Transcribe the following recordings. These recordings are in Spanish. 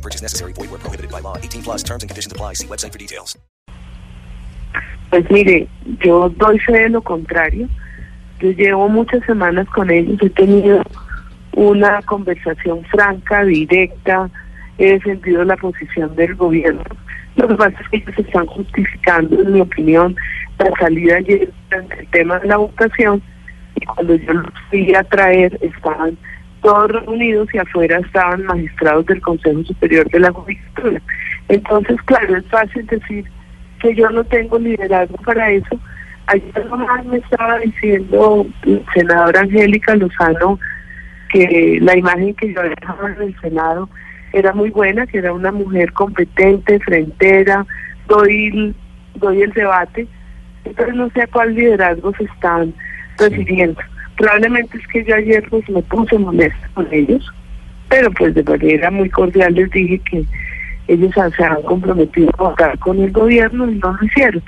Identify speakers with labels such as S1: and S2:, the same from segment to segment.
S1: No purchase necessary. Void where prohibited by law. 18 plus terms and conditions apply. See website for details.
S2: Pues mire, yo doy fe de lo contrario. Yo llevo muchas semanas con ellos. He tenido una conversación franca, directa. He defendido la posición del gobierno. Lo que pasa es que ellos están justificando, en mi opinión, la salida ayer el tema de la votación. Y cuando yo los fui a traer, estaban todos reunidos y afuera estaban magistrados del Consejo Superior de la Judicatura. Entonces, claro, es fácil decir que yo no tengo liderazgo para eso. Ayer nomás me estaba diciendo la senadora Angélica Lozano que la imagen que yo dejaba en el Senado era muy buena, que era una mujer competente, frentera, doy, doy el debate, entonces no sé a cuál liderazgo se están refiriendo. Probablemente es que yo ayer pues me puse molesta con ellos, pero pues de manera muy cordial les dije que ellos se han comprometido a votar con el gobierno y no lo hicieron.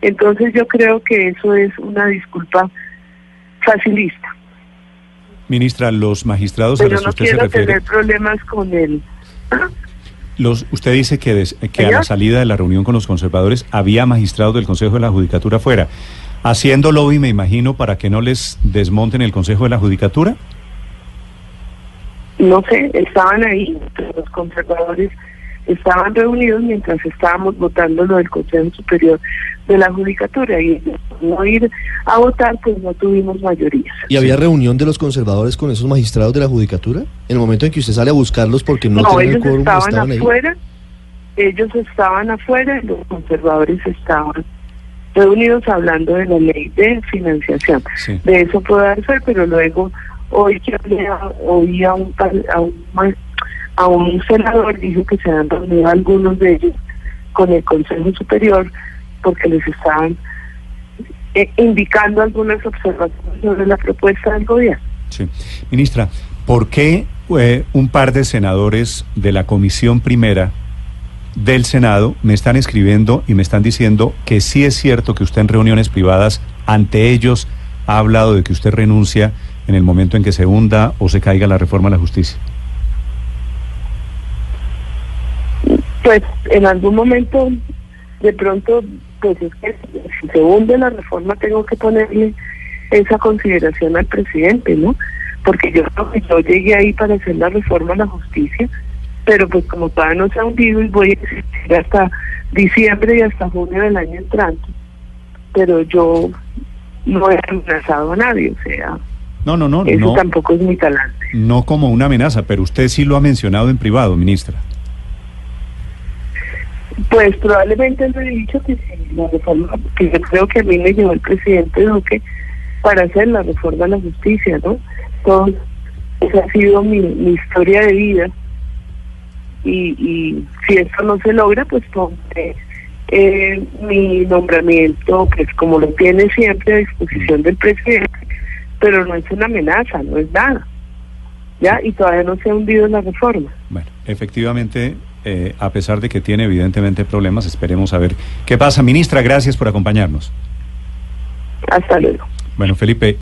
S2: Entonces yo creo que eso es una disculpa facilista.
S3: Ministra, los magistrados
S2: Pero
S3: a los que
S2: no
S3: usted se
S2: quiero
S3: refiere,
S2: tener problemas con el... ¿Ah?
S3: los, usted dice que, des- que a la salida de la reunión con los conservadores había magistrados del Consejo de la Judicatura fuera, haciendo lobby, me imagino, para que no les desmonten el Consejo de la Judicatura.
S2: no sé, estaban ahí, los conservadores estaban reunidos mientras estábamos votando lo del Consejo Superior de la Judicatura y no ir a votar pues no tuvimos mayorías.
S4: ¿Y había reunión de los conservadores con esos magistrados de la judicatura? En el momento en que usted sale a buscarlos porque no,
S2: No,
S4: tienen el
S2: ellos
S4: quórum,
S2: estaban,
S4: estaban ahí.
S2: afuera, ellos estaban afuera y los conservadores estaban reunidos hablando de la ley de financiación.
S3: Sí.
S2: De eso puedo dar fe, pero luego hoy que hablé a- oí a un, a un a un senador dijo que se han reunido algunos de ellos con el Consejo Superior porque les estaban eh, indicando algunas observaciones sobre la propuesta del gobierno.
S3: Sí. Ministra, ¿por qué eh, un par de senadores de la Comisión Primera del Senado me están escribiendo y me están diciendo que sí es cierto que usted en reuniones privadas ante ellos ha hablado de que usted renuncia en el momento en que se hunda o se caiga la reforma a la justicia?
S2: Pues en algún momento, de pronto, pues es que si se hunde la reforma tengo que ponerle esa consideración al presidente, ¿no? Porque yo creo que yo llegué ahí para hacer la reforma a la justicia, pero pues como todavía no se ha hundido y voy a existir hasta diciembre y hasta junio del año entrante, pero yo no he amenazado a nadie, o sea,
S3: No, no, no,
S2: eso
S3: no,
S2: tampoco es mi talante.
S3: no como una amenaza, pero usted sí lo ha mencionado en privado, ministra.
S2: Pues probablemente le he dicho que si la reforma, que yo creo que a mí me llevó el presidente Duque para hacer la reforma a la justicia, ¿no? Entonces, esa ha sido mi, mi historia de vida. Y, y si esto no se logra, pues pondré eh, mi nombramiento, pues como lo tiene siempre a disposición del presidente, pero no es una amenaza, no es nada. ¿Ya? Y todavía no se ha hundido la reforma.
S3: Bueno, efectivamente, eh, a pesar de que tiene evidentemente problemas, esperemos a ver qué pasa. Ministra, gracias por acompañarnos.
S2: Hasta luego.
S3: Bueno, Felipe.